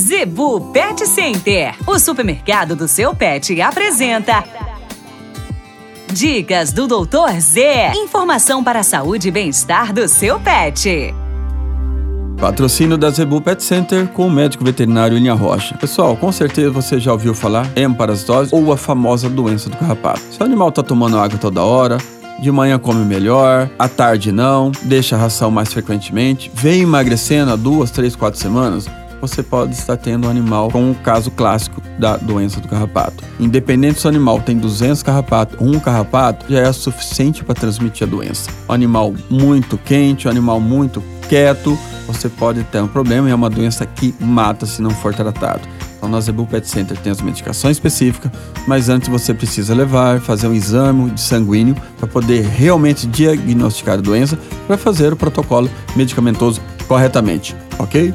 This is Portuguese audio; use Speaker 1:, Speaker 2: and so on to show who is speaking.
Speaker 1: Zebu Pet Center, o supermercado do seu pet, apresenta. Dicas do Doutor Z. Informação para a saúde e bem-estar do seu pet.
Speaker 2: Patrocínio da Zebu Pet Center com o médico veterinário Linha Rocha. Pessoal, com certeza você já ouviu falar hemparasitose ou a famosa doença do carrapato. Se o animal está tomando água toda hora, de manhã come melhor, à tarde não, deixa a ração mais frequentemente, vem emagrecendo há duas, três, quatro semanas, você pode estar tendo um animal com o caso clássico da doença do carrapato. Independente se o animal tem 200 carrapatos ou um carrapato, já é suficiente para transmitir a doença. Um animal muito quente, um animal muito quieto, você pode ter um problema e é uma doença que mata se não for tratado. Então, na Zebu Pet Center tem as medicações específicas, mas antes você precisa levar, fazer um exame de sanguíneo para poder realmente diagnosticar a doença, para fazer o protocolo medicamentoso corretamente, ok?